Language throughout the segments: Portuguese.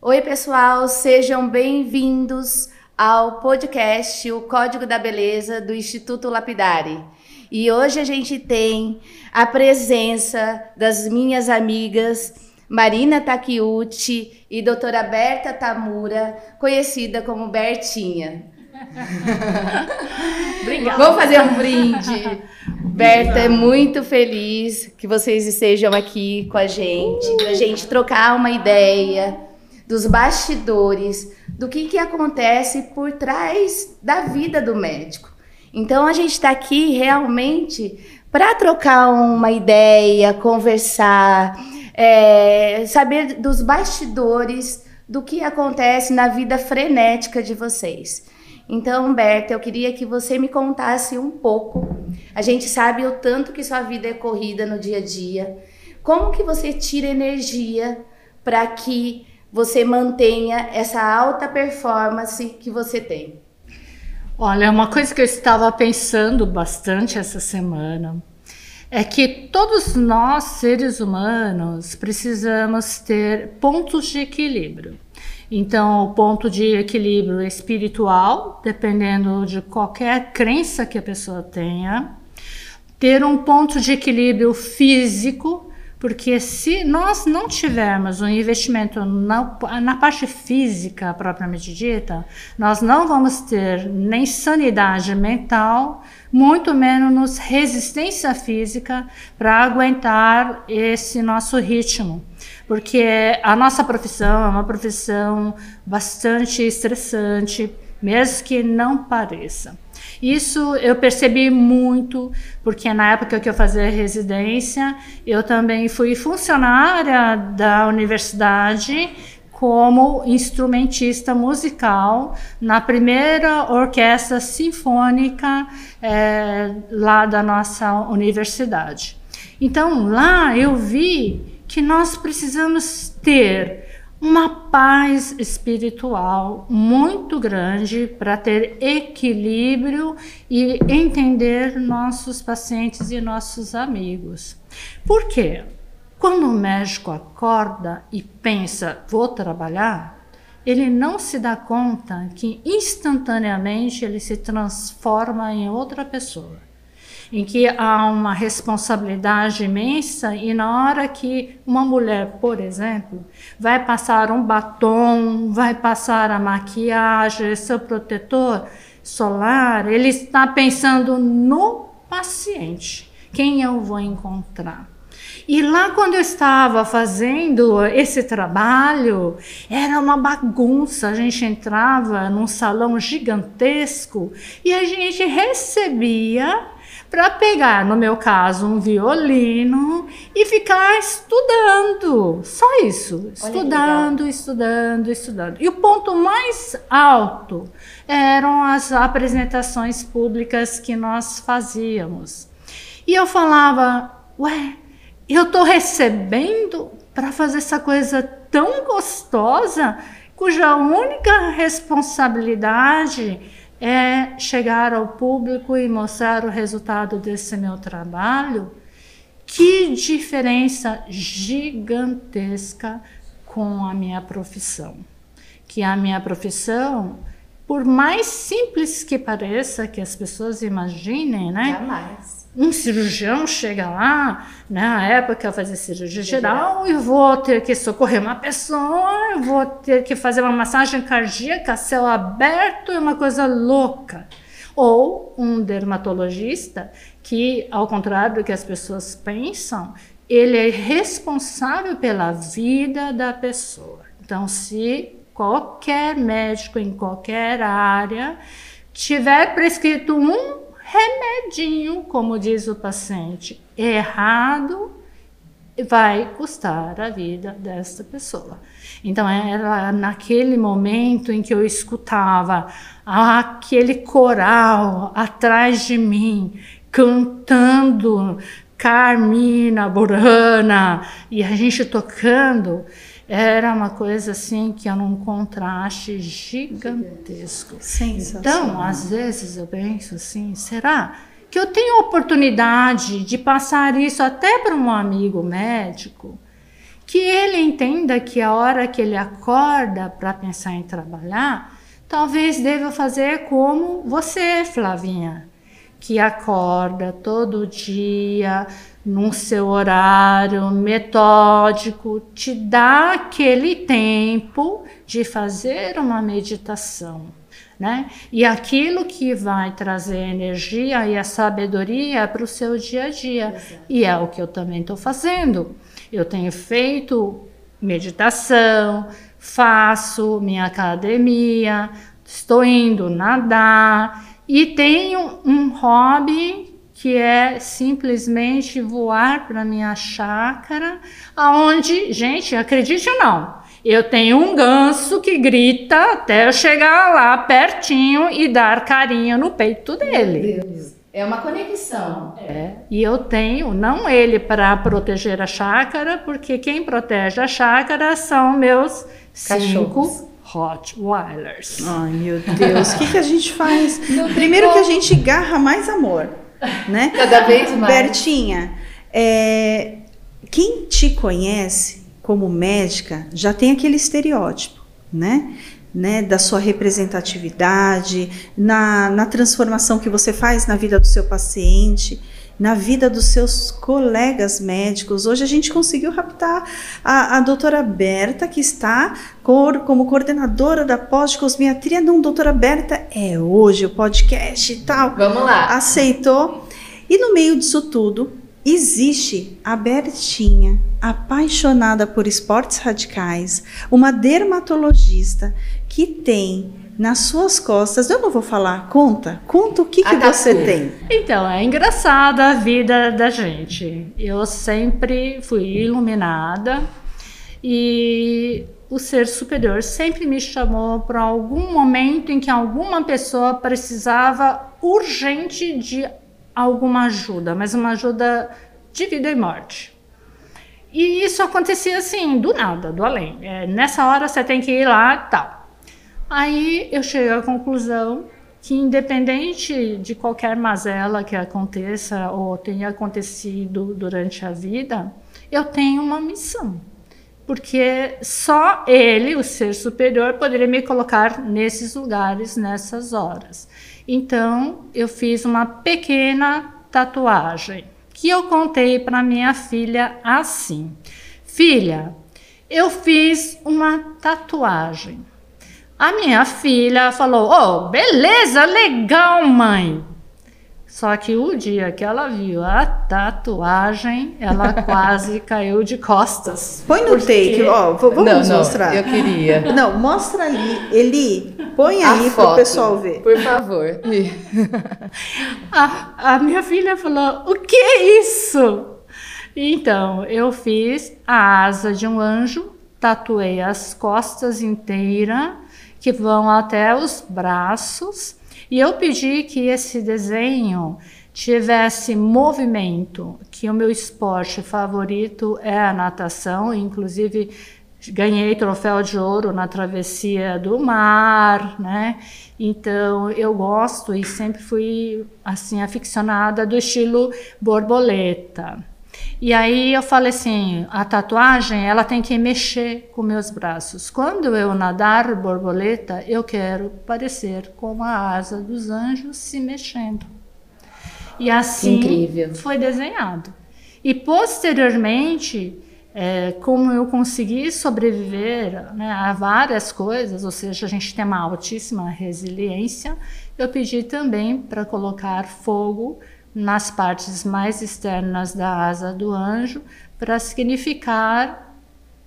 Oi, pessoal, sejam bem-vindos ao podcast O Código da Beleza do Instituto Lapidari. E hoje a gente tem a presença das minhas amigas Marina Takiuchi e doutora Berta Tamura, conhecida como Bertinha. Obrigada. Vamos fazer um brinde. Berta, é muito feliz que vocês estejam aqui com a gente, para a gente trocar uma ideia dos bastidores, do que, que acontece por trás da vida do médico. Então a gente está aqui realmente para trocar uma ideia, conversar, é, saber dos bastidores do que acontece na vida frenética de vocês. Então, Berta, eu queria que você me contasse um pouco. A gente sabe o tanto que sua vida é corrida no dia a dia. Como que você tira energia para que você mantenha essa alta performance que você tem? Olha, uma coisa que eu estava pensando bastante essa semana é que todos nós, seres humanos, precisamos ter pontos de equilíbrio. Então, o ponto de equilíbrio espiritual, dependendo de qualquer crença que a pessoa tenha, ter um ponto de equilíbrio físico, porque se nós não tivermos um investimento na, na, parte física propriamente dita, nós não vamos ter nem sanidade mental, muito menos resistência física para aguentar esse nosso ritmo. Porque a nossa profissão é uma profissão bastante estressante, mesmo que não pareça. Isso eu percebi muito, porque na época que eu fazia residência, eu também fui funcionária da universidade como instrumentista musical na primeira orquestra sinfônica é, lá da nossa universidade. Então lá eu vi que nós precisamos ter uma paz espiritual muito grande para ter equilíbrio e entender nossos pacientes e nossos amigos. Por quê? Quando o médico acorda e pensa, vou trabalhar, ele não se dá conta que instantaneamente ele se transforma em outra pessoa em que há uma responsabilidade imensa e na hora que uma mulher, por exemplo, vai passar um batom, vai passar a maquiagem, seu protetor solar, ele está pensando no paciente, quem eu vou encontrar. E lá quando eu estava fazendo esse trabalho, era uma bagunça. A gente entrava num salão gigantesco e a gente recebia para pegar, no meu caso, um violino e ficar estudando. Só isso. Estudando, estudando, estudando. E o ponto mais alto eram as apresentações públicas que nós fazíamos. E eu falava, ué, eu estou recebendo para fazer essa coisa tão gostosa, cuja única responsabilidade é chegar ao público e mostrar o resultado desse meu trabalho, que diferença gigantesca com a minha profissão. Que a minha profissão, por mais simples que pareça, que as pessoas imaginem, né? Jamais um cirurgião chega lá, né, na época eu fazia cirurgia geral, e vou ter que socorrer uma pessoa, vou ter que fazer uma massagem cardíaca, céu aberto, é uma coisa louca. Ou um dermatologista que, ao contrário do que as pessoas pensam, ele é responsável pela vida da pessoa. Então, se qualquer médico em qualquer área tiver prescrito um remedinho, como diz o paciente, errado, vai custar a vida desta pessoa. Então era naquele momento em que eu escutava aquele coral atrás de mim cantando Carmina Burana e a gente tocando era uma coisa assim que era um contraste gigantesco. Então, às vezes eu penso assim, será que eu tenho oportunidade de passar isso até para um amigo médico que ele entenda que a hora que ele acorda para pensar em trabalhar, talvez deva fazer como você, Flavinha, que acorda todo dia num seu horário metódico, te dá aquele tempo de fazer uma meditação. Né? E aquilo que vai trazer energia e a sabedoria para o seu dia a dia. Exato. E é o que eu também estou fazendo. Eu tenho feito meditação, faço minha academia, estou indo nadar e tenho um hobby que é simplesmente voar para minha chácara, aonde, gente, acredite ou não, eu tenho um ganso que grita até eu chegar lá pertinho e dar carinho no peito dele. Meu Deus. É uma conexão. É. E eu tenho, não ele para proteger a chácara, porque quem protege a chácara são meus Cachorros. cinco Rottweilers. Ai, meu Deus. O que, que a gente faz? Primeiro que a gente garra mais amor né? Cada vez mais. Bertinha, é, quem te conhece como médica já tem aquele estereótipo, né? Né, da sua representatividade, na, na transformação que você faz na vida do seu paciente, na vida dos seus colegas médicos. Hoje a gente conseguiu raptar a, a doutora Berta, que está cor, como coordenadora da pós-cosmiatria. Não, doutora Berta, é hoje o podcast e tal. Vamos lá. Aceitou. E no meio disso tudo, existe a Bertinha, apaixonada por esportes radicais, uma dermatologista que tem nas suas costas, eu não vou falar, conta, conta o que, que você tem. Então, é engraçada a vida da gente. Eu sempre fui iluminada e o ser superior sempre me chamou para algum momento em que alguma pessoa precisava urgente de alguma ajuda, mas uma ajuda de vida e morte. E isso acontecia assim, do nada, do além. É, nessa hora você tem que ir lá tal. Aí eu cheguei à conclusão que, independente de qualquer mazela que aconteça ou tenha acontecido durante a vida, eu tenho uma missão. Porque só ele, o ser superior, poderia me colocar nesses lugares, nessas horas. Então, eu fiz uma pequena tatuagem que eu contei para minha filha assim: Filha, eu fiz uma tatuagem a minha filha falou: Oh, beleza, legal, mãe. Só que o dia que ela viu a tatuagem, ela quase caiu de costas. Põe no porque... take, ó, vamos não, não, mostrar. Eu queria. Não, mostra ali, Eli, põe aí para o pessoal ver. Por favor. a, a minha filha falou: O que é isso? Então, eu fiz a asa de um anjo, tatuei as costas inteiras que vão até os braços. E eu pedi que esse desenho tivesse movimento, que o meu esporte favorito é a natação, inclusive ganhei troféu de ouro na travessia do mar, né? Então eu gosto e sempre fui assim aficionada do estilo borboleta. E aí eu falei assim, a tatuagem ela tem que mexer com meus braços. Quando eu nadar borboleta, eu quero parecer com a asa dos anjos se mexendo. E assim Incrível. foi desenhado. E posteriormente, é, como eu consegui sobreviver né, a várias coisas, ou seja, a gente tem uma altíssima resiliência, eu pedi também para colocar fogo nas partes mais externas da asa do anjo para significar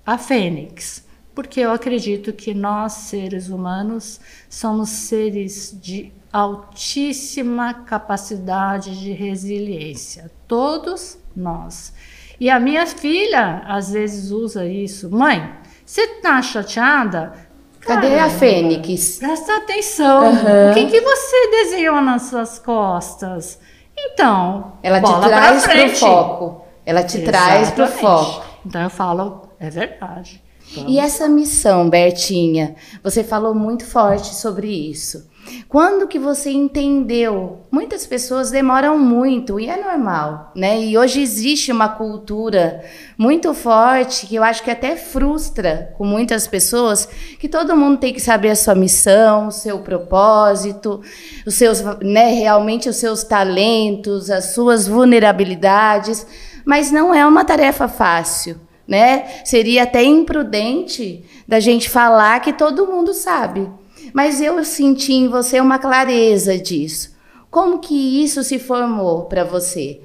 a fênix, porque eu acredito que nós, seres humanos, somos seres de altíssima capacidade de resiliência, todos nós. E a minha filha às vezes usa isso, mãe. Você tá chateada? Cadê Caramba, a fênix? Presta atenção. Uhum. O que, que você desenhou nas suas costas? Então, ela te traz para o foco. Ela te Exatamente. traz para o foco. Então eu falo, é verdade. E essa missão, Bertinha, você falou muito forte sobre isso. Quando que você entendeu? Muitas pessoas demoram muito e é normal, né? E hoje existe uma cultura muito forte que eu acho que até frustra com muitas pessoas que todo mundo tem que saber a sua missão, o seu propósito, os seus, né, realmente os seus talentos, as suas vulnerabilidades, mas não é uma tarefa fácil né? Seria até imprudente da gente falar que todo mundo sabe. Mas eu senti em você uma clareza disso. Como que isso se formou para você?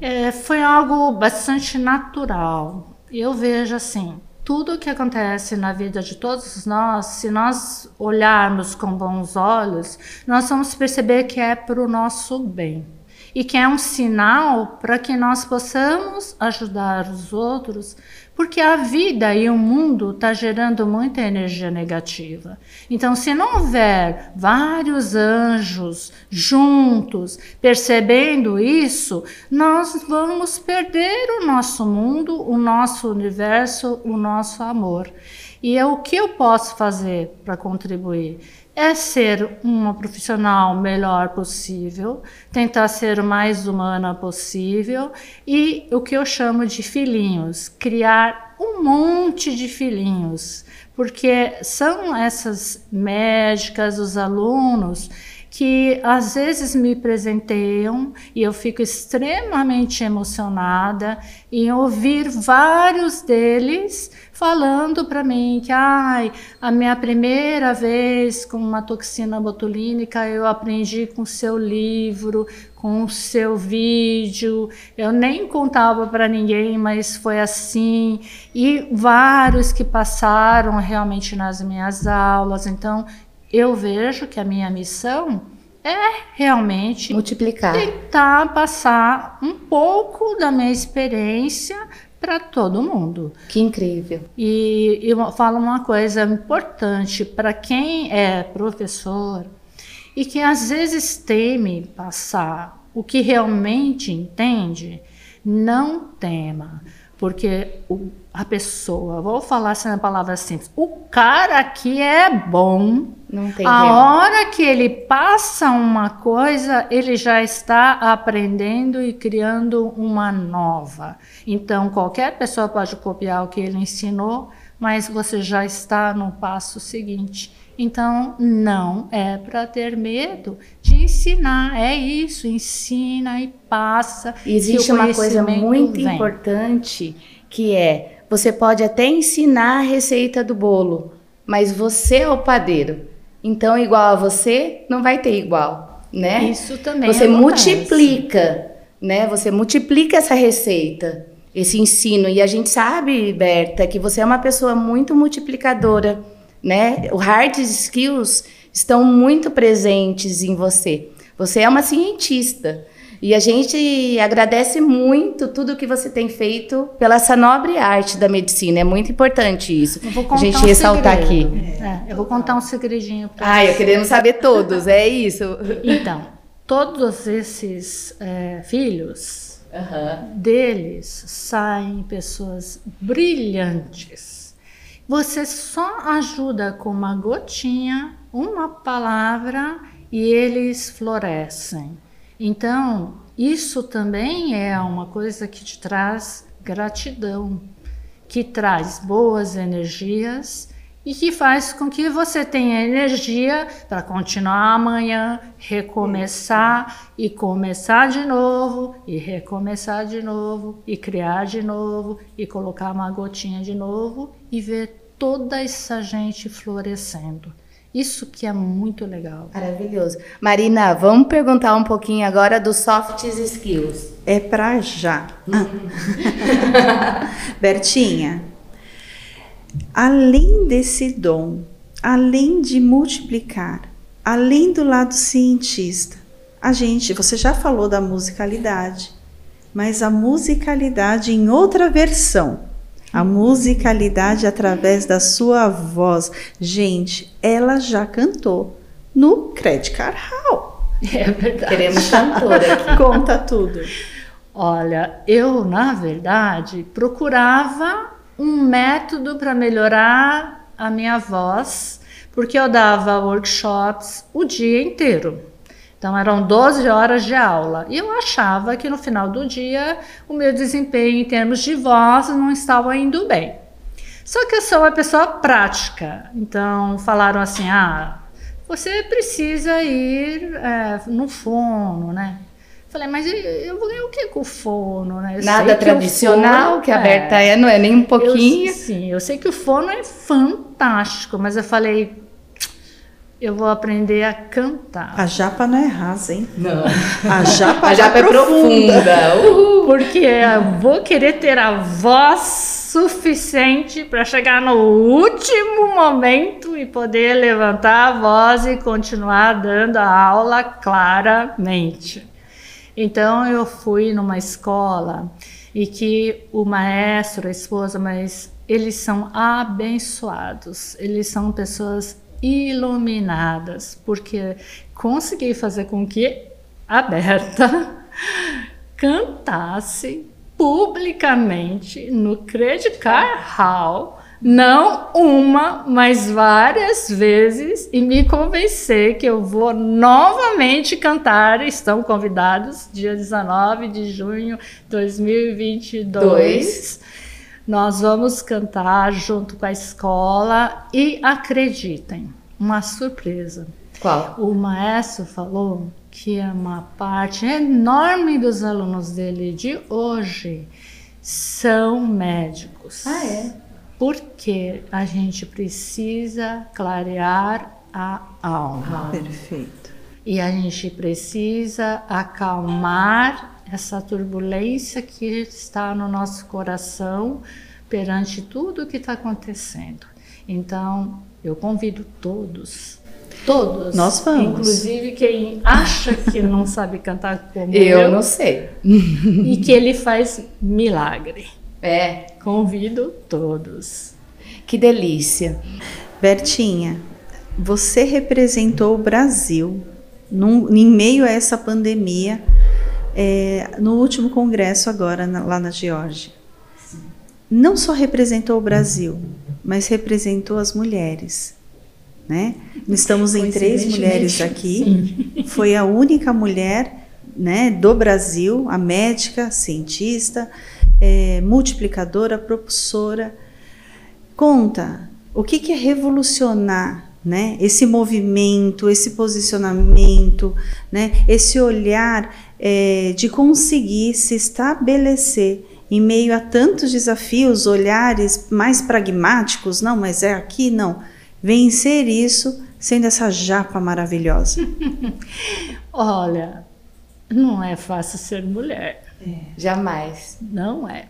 É, foi algo bastante natural. Eu vejo assim, tudo que acontece na vida de todos nós, se nós olharmos com bons olhos, nós vamos perceber que é para o nosso bem e que é um sinal para que nós possamos ajudar os outros, porque a vida e o mundo está gerando muita energia negativa. Então, se não houver vários anjos juntos percebendo isso, nós vamos perder o nosso mundo, o nosso universo, o nosso amor. E é o que eu posso fazer para contribuir? É ser uma profissional melhor possível, tentar ser o mais humana possível e o que eu chamo de filhinhos, criar um monte de filhinhos, porque são essas médicas, os alunos que às vezes me presenteiam e eu fico extremamente emocionada em ouvir vários deles falando para mim que ai, a minha primeira vez com uma toxina botulínica eu aprendi com seu livro, com seu vídeo. Eu nem contava para ninguém, mas foi assim. E vários que passaram realmente nas minhas aulas. Então, eu vejo que a minha missão é realmente multiplicar, tentar passar um pouco da minha experiência para todo mundo. Que incrível. E eu falo uma coisa importante para quem é professor e que às vezes teme passar o que realmente entende, não tema porque o, a pessoa, vou falar assim na palavra simples, o cara aqui é bom. Não tem a hora que ele passa uma coisa, ele já está aprendendo e criando uma nova. Então, qualquer pessoa pode copiar o que ele ensinou, mas você já está no passo seguinte. Então, não é para ter medo de ensinar, é isso, ensina e passa. Existe uma coisa muito vem. importante que é: você pode até ensinar a receita do bolo, mas você é o padeiro. Então, igual a você, não vai ter igual, né? Isso também. Você acontece. multiplica, né? Você multiplica essa receita, esse ensino. E a gente sabe, Berta, que você é uma pessoa muito multiplicadora né? O hard skills estão muito presentes em você. Você é uma cientista. E a gente agradece muito tudo que você tem feito pela essa nobre arte da medicina. É muito importante isso. a gente um ressaltar segredo. aqui. É, eu vou contar um segredinho para Ah, eu queremos saber todos, é isso. Então, todos esses é, filhos uhum. deles saem pessoas brilhantes você só ajuda com uma gotinha, uma palavra e eles florescem. Então, isso também é uma coisa que te traz gratidão, que traz boas energias e que faz com que você tenha energia para continuar amanhã, recomeçar e começar de novo e recomeçar de novo e criar de novo e colocar uma gotinha de novo e ver toda essa gente florescendo. Isso que é muito legal. Maravilhoso. Marina, vamos perguntar um pouquinho agora dos soft skills. É para já. Bertinha, além desse dom, além de multiplicar, além do lado cientista, a gente, você já falou da musicalidade, mas a musicalidade em outra versão, a musicalidade através da sua voz. Gente, ela já cantou no Credit Card Hall. É verdade. Queremos cantora aqui. Conta tudo. Olha, eu, na verdade, procurava um método para melhorar a minha voz, porque eu dava workshops o dia inteiro. Então eram 12 horas de aula. E eu achava que no final do dia o meu desempenho em termos de voz não estava indo bem. Só que eu sou uma pessoa prática. Então falaram assim: ah, você precisa ir é, no fono, né? Falei, mas eu, eu vou ganhar o que com o fono, né? Eu Nada tradicional, que, fono, que a Berta é, não é nem um pouquinho. Eu, sim, eu sei que o fono é fantástico, mas eu falei, eu vou aprender a cantar. A japa não é rasa, hein? Não. A japa, a japa é profunda. profunda. Porque eu vou querer ter a voz suficiente para chegar no último momento e poder levantar a voz e continuar dando a aula claramente. Então eu fui numa escola e que o maestro, a esposa, mas eles são abençoados. Eles são pessoas iluminadas, porque consegui fazer com que a Berta cantasse publicamente no Credit Card Hall, não uma, mas várias vezes, e me convencer que eu vou novamente cantar. Estão convidados, dia 19 de junho de 2022. Dois. Nós vamos cantar junto com a escola e acreditem, uma surpresa. Qual? O maestro falou que é uma parte enorme dos alunos dele de hoje são médicos. Ah, é? Porque a gente precisa clarear a alma. Ah, perfeito. E a gente precisa acalmar essa turbulência que está no nosso coração perante tudo o que está acontecendo. Então, eu convido todos, todos, nós vamos, inclusive quem acha que não sabe cantar como eu, eu não sei, e que ele faz milagre. É, convido todos. Que delícia, Bertinha. Você representou o Brasil num, em meio a essa pandemia é, no último congresso agora na, lá na Geórgia. Não só representou o Brasil, mas representou as mulheres. Né? Estamos em três mulheres aqui. Sim. Foi a única mulher né, do Brasil, a médica, cientista, é, multiplicadora, propulsora. Conta, o que, que é revolucionar né? Esse movimento, esse posicionamento, né? Esse olhar é, de conseguir se estabelecer em meio a tantos desafios, olhares mais pragmáticos, não, mas é aqui, não. Vencer isso sendo essa japa maravilhosa. Olha, não é fácil ser mulher. É, jamais. Não é.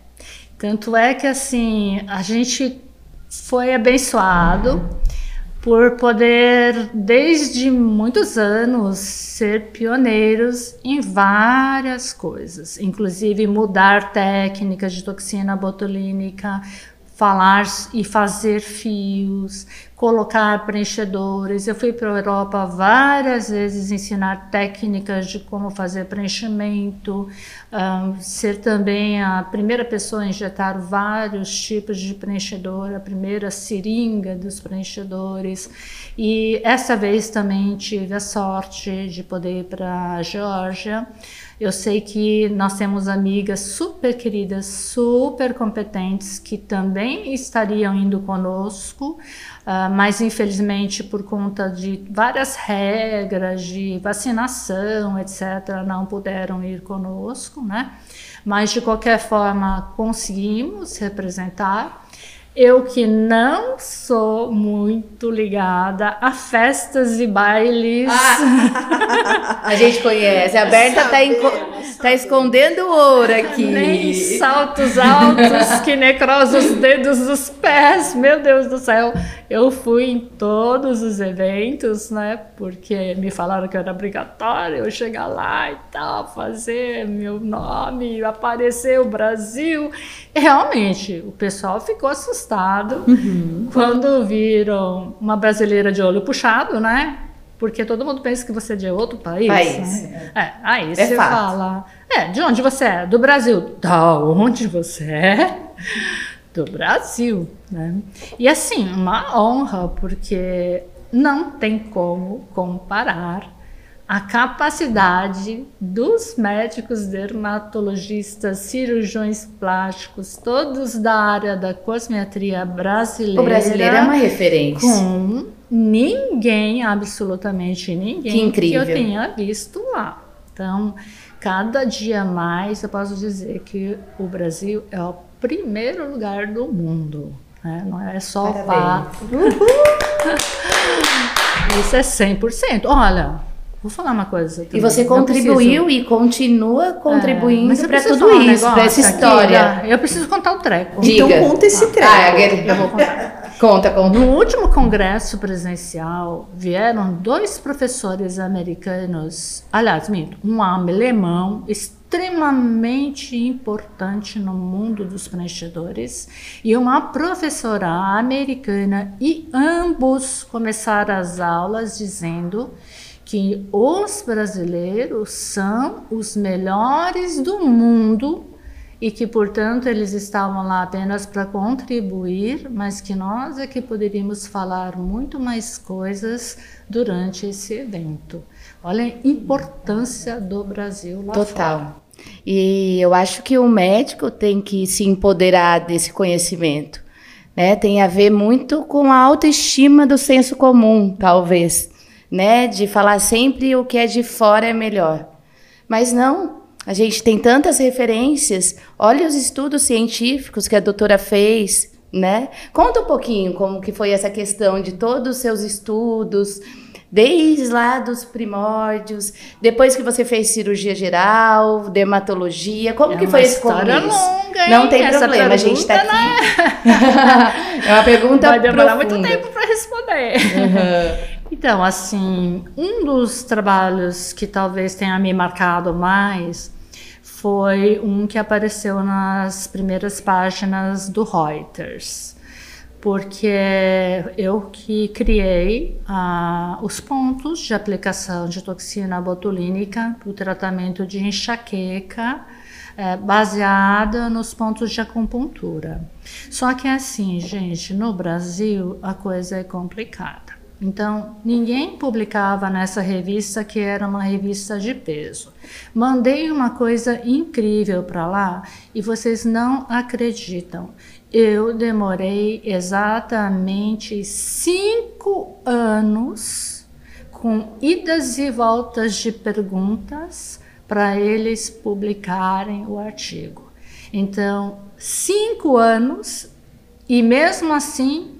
Tanto é que assim, a gente foi abençoado. Por poder, desde muitos anos, ser pioneiros em várias coisas, inclusive mudar técnicas de toxina botulínica, falar e fazer fios, colocar preenchedores. Eu fui para a Europa várias vezes ensinar técnicas de como fazer preenchimento, um, ser também a primeira pessoa a injetar vários tipos de preenchedor, a primeira seringa dos preenchedores. E essa vez também tive a sorte de poder ir para a Geórgia. Eu sei que nós temos amigas super queridas, super competentes, que também estariam indo conosco, uh, mas infelizmente por conta de várias regras de vacinação, etc., não puderam ir conosco, né? Mas de qualquer forma conseguimos representar. Eu que não sou muito ligada a festas e bailes. Ah, a gente conhece. A Berta está tá escondendo ouro aqui. Nem saltos altos que necrosa os dedos dos pés. Meu Deus do céu. Eu fui em todos os eventos, né? Porque me falaram que era obrigatório eu chegar lá e tal, fazer meu nome, aparecer o Brasil. Realmente, o pessoal ficou assustado uhum. quando viram uma brasileira de olho puxado, né? Porque todo mundo pensa que você é de outro país. País. Né? É, aí é você fato. fala. É, de onde você é? Do Brasil. Da onde você é? Do Brasil, né? E assim, uma honra, porque não tem como comparar a capacidade dos médicos dermatologistas, cirurgiões plásticos, todos da área da cosmetria brasileira. O brasileiro é uma referência. Com ninguém, absolutamente ninguém, que, incrível. que eu tenha visto lá. Então, cada dia mais eu posso dizer que o Brasil é o primeiro lugar do mundo. Né? Não é só o fato. Isso é 100%. Olha, Vou falar uma coisa. Também. E você contribuiu e continua contribuindo é, para tudo um isso, para essa história. Aqui, eu preciso contar o um treco. Diga. Então conta esse treco. Ah, eu vou contar. Conta, conta. No último congresso presencial, vieram dois professores americanos, aliás, minto, um alemão extremamente importante no mundo dos preenchedores e uma professora americana e ambos começaram as aulas dizendo que os brasileiros são os melhores do mundo e que, portanto, eles estavam lá apenas para contribuir, mas que nós é que poderíamos falar muito mais coisas durante esse evento. Olha a importância do Brasil lá Total. Fora. E eu acho que o médico tem que se empoderar desse conhecimento. Né? Tem a ver muito com a autoestima do senso comum, talvez né? De falar sempre o que é de fora é melhor. Mas não, a gente tem tantas referências. Olha os estudos científicos que a doutora fez, né? Conta um pouquinho como que foi essa questão de todos os seus estudos, desde lá dos primórdios, depois que você fez cirurgia geral, dermatologia, como é que foi esse começo? Longa, Não tem essa problema, a gente está aqui. Né? é uma pergunta Vai demorar profunda. muito tempo para responder. Uhum. Então, assim, um dos trabalhos que talvez tenha me marcado mais foi um que apareceu nas primeiras páginas do Reuters, porque eu que criei ah, os pontos de aplicação de toxina botulínica para o tratamento de enxaqueca é, baseada nos pontos de acupuntura. Só que assim, gente, no Brasil a coisa é complicada. Então, ninguém publicava nessa revista que era uma revista de peso. Mandei uma coisa incrível para lá e vocês não acreditam. Eu demorei exatamente cinco anos com idas e voltas de perguntas para eles publicarem o artigo. Então, cinco anos e mesmo assim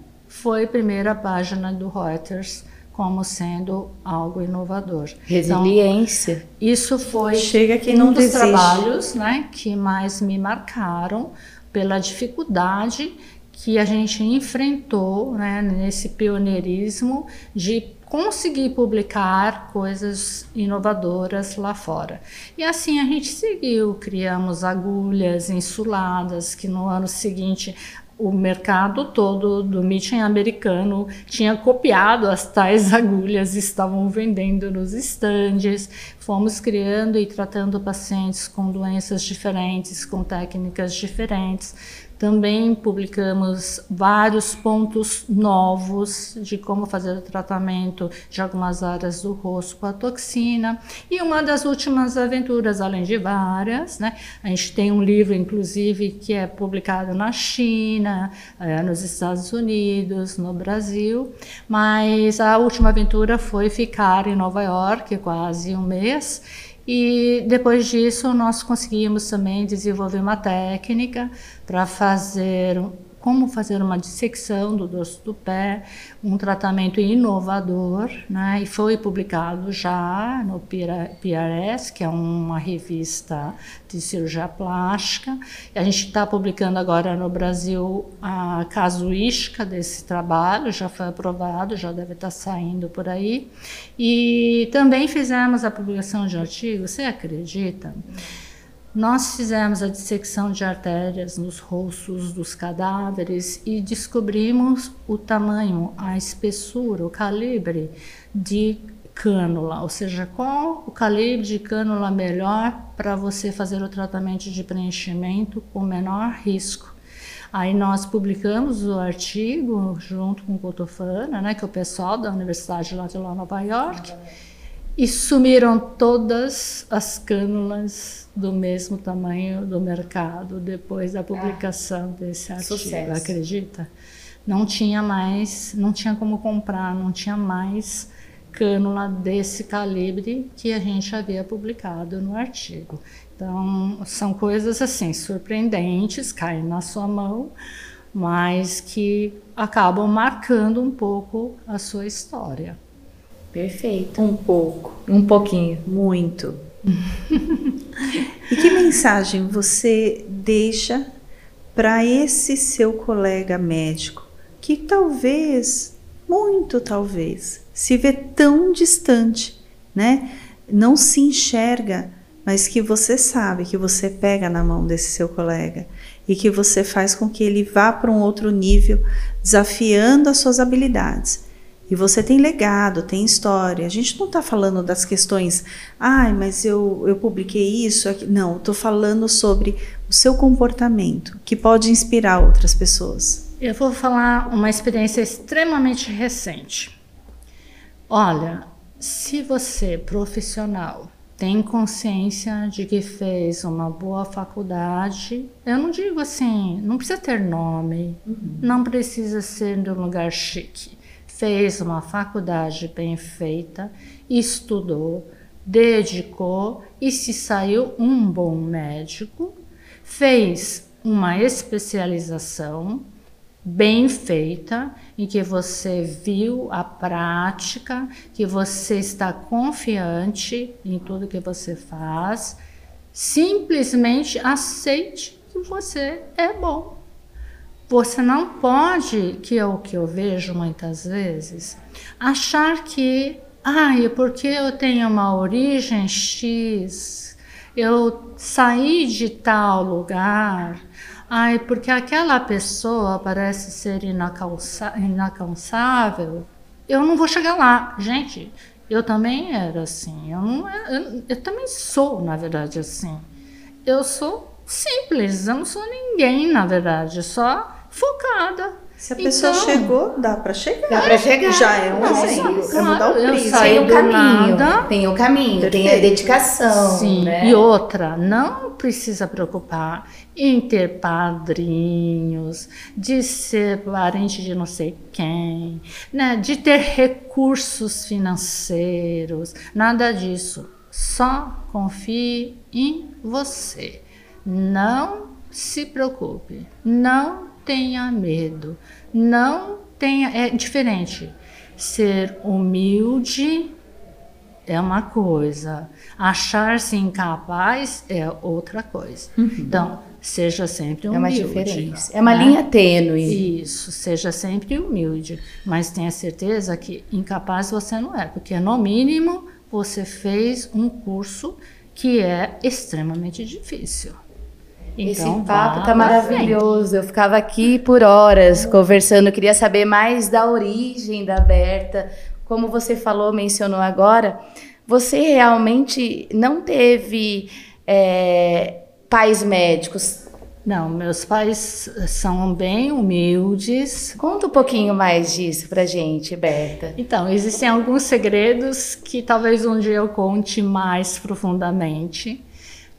foi a primeira página do Reuters como sendo algo inovador. Resiliência. Então, isso foi Chega que um não dos desiste. trabalhos né, que mais me marcaram pela dificuldade que a gente enfrentou né, nesse pioneirismo de conseguir publicar coisas inovadoras lá fora. E assim a gente seguiu, criamos agulhas insuladas que no ano seguinte o mercado todo do meeting americano tinha copiado as tais agulhas, estavam vendendo nos estandes. Fomos criando e tratando pacientes com doenças diferentes, com técnicas diferentes. Também publicamos vários pontos novos de como fazer o tratamento de algumas áreas do rosto com a toxina. E uma das últimas aventuras, além de várias, né? A gente tem um livro, inclusive, que é publicado na China, é, nos Estados Unidos, no Brasil. Mas a última aventura foi ficar em Nova York, quase um mês e depois disso, nós conseguimos também desenvolver uma técnica para fazer como fazer uma dissecção do dorso do pé, um tratamento inovador, né? E foi publicado já no PRS, que é uma revista de cirurgia plástica. E a gente está publicando agora no Brasil a casuística desse trabalho, já foi aprovado, já deve estar tá saindo por aí. E também fizemos a publicação de artigos, você acredita? Nós fizemos a dissecção de artérias nos rostos dos cadáveres e descobrimos o tamanho, a espessura, o calibre de cânula, ou seja, qual o calibre de cânula melhor para você fazer o tratamento de preenchimento com menor risco. Aí nós publicamos o artigo junto com o Cotofana, né, que é o pessoal da Universidade lá de lá Nova York, e sumiram todas as cânulas do mesmo tamanho do mercado depois da publicação ah, desse artigo, sucesso. acredita? Não tinha mais, não tinha como comprar, não tinha mais cânula desse calibre que a gente havia publicado no artigo. Então, são coisas assim surpreendentes, caem na sua mão, mas que acabam marcando um pouco a sua história. Perfeito. Um pouco. Um pouquinho. Muito. e que mensagem você deixa para esse seu colega médico que talvez, muito talvez, se vê tão distante, né? Não se enxerga, mas que você sabe que você pega na mão desse seu colega e que você faz com que ele vá para um outro nível, desafiando as suas habilidades. E você tem legado, tem história. A gente não está falando das questões, ai, mas eu, eu publiquei isso. Aqui. Não, estou falando sobre o seu comportamento, que pode inspirar outras pessoas. Eu vou falar uma experiência extremamente recente. Olha, se você, profissional, tem consciência de que fez uma boa faculdade, eu não digo assim, não precisa ter nome, uhum. não precisa ser de um lugar chique. Fez uma faculdade bem feita, estudou, dedicou e se saiu um bom médico, fez uma especialização, bem feita, em que você viu a prática, que você está confiante em tudo que você faz, simplesmente aceite que você é bom. Você não pode, que é o que eu vejo muitas vezes, achar que, ai, porque eu tenho uma origem X, eu saí de tal lugar, Ai, porque aquela pessoa parece ser inalcançável, eu não vou chegar lá. Gente, eu também era assim. Eu, não, eu, eu também sou, na verdade, assim. Eu sou simples, eu não sou ninguém, na verdade, só focada. Se a pessoa então, chegou, dá para chegar. Dá para chegar. Já é um exemplo. É mudar o prisma. Tem o caminho. Nada. Tem o caminho, Perfeito. tem a dedicação. Sim. Né? E outra, não precisa preocupar em ter padrinhos, de ser parente de não sei quem, né? de ter recursos financeiros, nada disso. Só confie em você. Não se preocupe, não tenha medo, não tenha. É diferente. Ser humilde é uma coisa, achar-se incapaz é outra coisa. Uhum. Então, seja sempre humilde. É uma diferença. É uma né? linha tênue. Isso, seja sempre humilde, mas tenha certeza que incapaz você não é, porque no mínimo você fez um curso que é extremamente difícil. Então, Esse papo tá maravilhoso. Eu ficava aqui por horas conversando. Eu queria saber mais da origem da Berta. Como você falou, mencionou agora, você realmente não teve é, pais médicos? Não, meus pais são bem humildes. Conta um pouquinho mais disso pra gente, Berta. Então, existem alguns segredos que talvez um dia eu conte mais profundamente,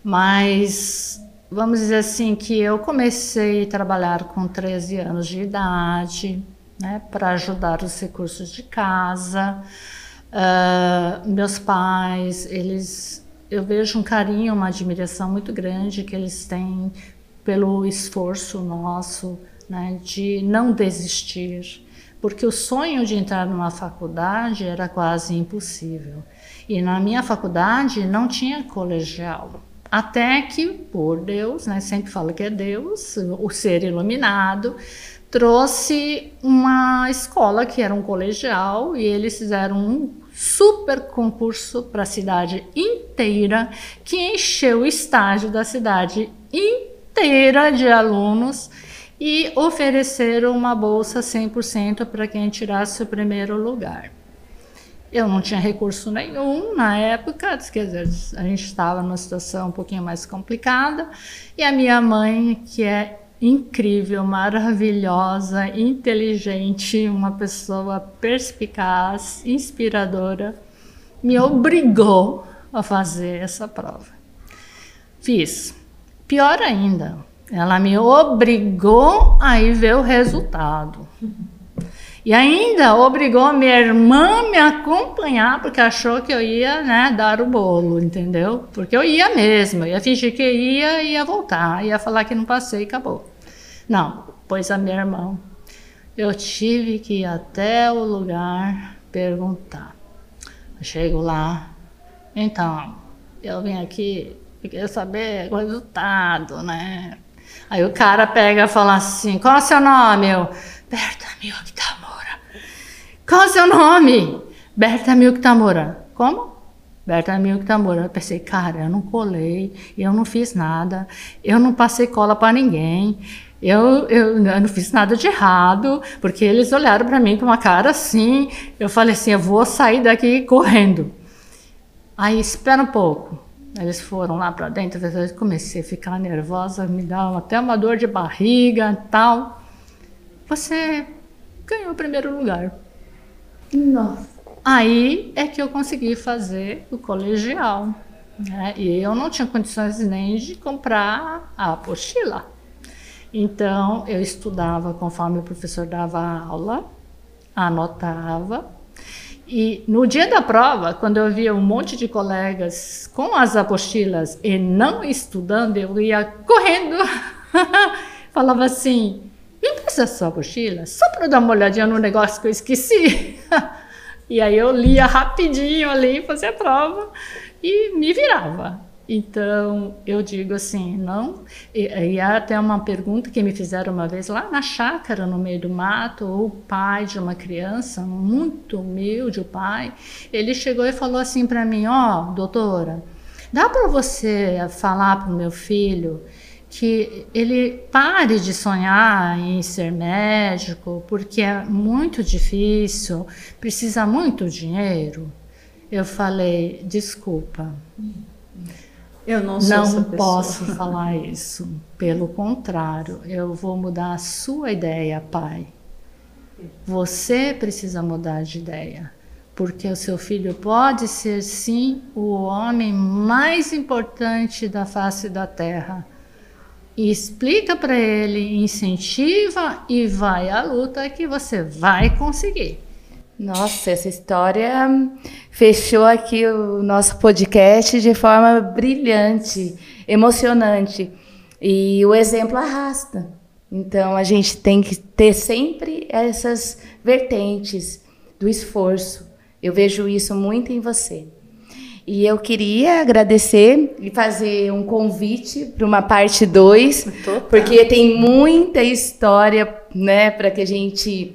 mas vamos dizer assim que eu comecei a trabalhar com 13 anos de idade, né, para ajudar os recursos de casa. Uh, meus pais, eles, eu vejo um carinho, uma admiração muito grande que eles têm pelo esforço nosso, né, de não desistir, porque o sonho de entrar numa faculdade era quase impossível. E na minha faculdade não tinha colegial. Até que, por Deus, né, sempre falo que é Deus, o ser iluminado, trouxe uma escola que era um colegial e eles fizeram um super concurso para a cidade inteira, que encheu o estágio da cidade inteira de alunos e ofereceram uma bolsa 100% para quem tirasse o primeiro lugar. Eu não tinha recurso nenhum na época, quer dizer, a gente estava numa situação um pouquinho mais complicada, e a minha mãe, que é incrível, maravilhosa, inteligente, uma pessoa perspicaz, inspiradora, me obrigou a fazer essa prova. Fiz. Pior ainda, ela me obrigou a ir ver o resultado. E ainda obrigou minha irmã me acompanhar, porque achou que eu ia né, dar o bolo, entendeu? Porque eu ia mesmo, eu ia fingir que ia e ia voltar, ia falar que não passei e acabou. Não, pois a minha irmã. Eu tive que ir até o lugar perguntar. Eu chego lá, então, eu vim aqui, eu queria saber o resultado, né? Aí o cara pega e fala assim: qual é o seu nome? Eu, Berta Milk Tamura. Qual o seu nome? Berta Milk Tamura. Como? Berta Milk Tamura. Eu pensei, cara, eu não colei, eu não fiz nada, eu não passei cola para ninguém. Eu, eu, eu, não fiz nada de errado, porque eles olharam para mim com uma cara assim. Eu falei assim: eu vou sair daqui correndo. Aí, espera um pouco. Eles foram lá para dentro, eu comecei a ficar nervosa, me dava até uma dor de barriga tal. Você ganhou o primeiro lugar. Nossa. Aí é que eu consegui fazer o colegial. Né? E eu não tinha condições nem de comprar a apostila. Então eu estudava conforme o professor dava aula, anotava e no dia da prova, quando eu via um monte de colegas com as apostilas e não estudando, eu ia correndo, falava assim: empresta sua apostila, só para dar uma olhadinha no negócio que eu esqueci. e aí eu lia rapidinho ali, fazia a prova e me virava. Então, eu digo assim, não. E, e até uma pergunta que me fizeram uma vez lá na chácara, no meio do mato, o pai de uma criança, muito humilde, o pai, ele chegou e falou assim para mim: Ó, oh, doutora, dá para você falar para o meu filho que ele pare de sonhar em ser médico, porque é muito difícil, precisa muito dinheiro? Eu falei: desculpa. Eu não sou Não posso falar isso. Pelo contrário, eu vou mudar a sua ideia, pai. Você precisa mudar de ideia. Porque o seu filho pode ser, sim, o homem mais importante da face da terra. Explica para ele, incentiva e vai à luta que você vai conseguir. Nossa, essa história fechou aqui o nosso podcast de forma brilhante, emocionante. E o exemplo arrasta. Então a gente tem que ter sempre essas vertentes do esforço. Eu vejo isso muito em você. E eu queria agradecer e fazer um convite para uma parte 2, porque tem muita história, né, para que a gente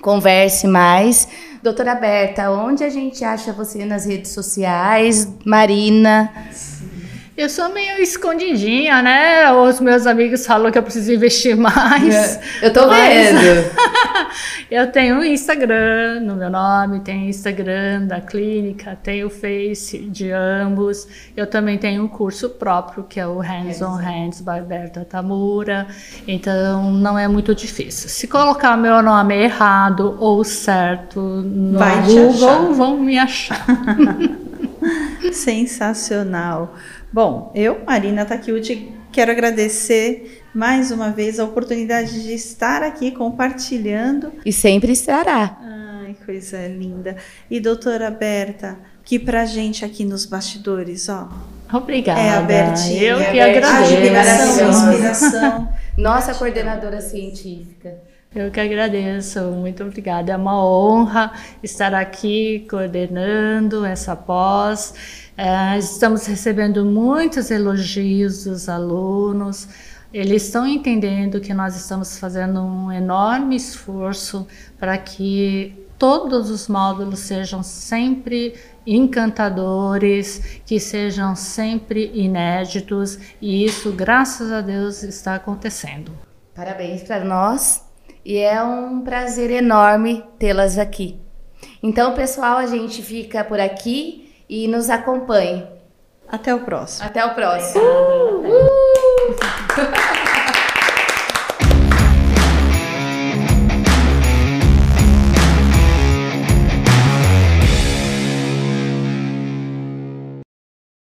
converse mais. Doutora Berta, onde a gente acha você nas redes sociais? Marina. Eu sou meio escondidinha, né? Os meus amigos falam que eu preciso investir mais. Eu tô vendo. eu tenho o Instagram no meu nome, tenho Instagram da clínica, tenho o Face de ambos. Eu também tenho um curso próprio, que é o Hands on Hands by Berta Tamura. Então não é muito difícil. Se colocar meu nome errado ou certo no Vai Google, vão me achar. Sensacional. Bom, eu, Marina Takiuti, quero agradecer mais uma vez a oportunidade de estar aqui compartilhando. E sempre estará. Ai, coisa linda. E doutora Berta, que pra gente aqui nos bastidores, ó. Obrigada. É a Bertinha. Eu que agradeço. Admiração, inspiração. Nossa coordenadora científica. Eu que agradeço, muito obrigada. É uma honra estar aqui coordenando essa pós. É, estamos recebendo muitos elogios dos alunos. Eles estão entendendo que nós estamos fazendo um enorme esforço para que todos os módulos sejam sempre encantadores, que sejam sempre inéditos, e isso, graças a Deus, está acontecendo. Parabéns para nós e é um prazer enorme tê-las aqui. Então, pessoal, a gente fica por aqui e nos acompanhe. Até o próximo. Até o próximo. Uh!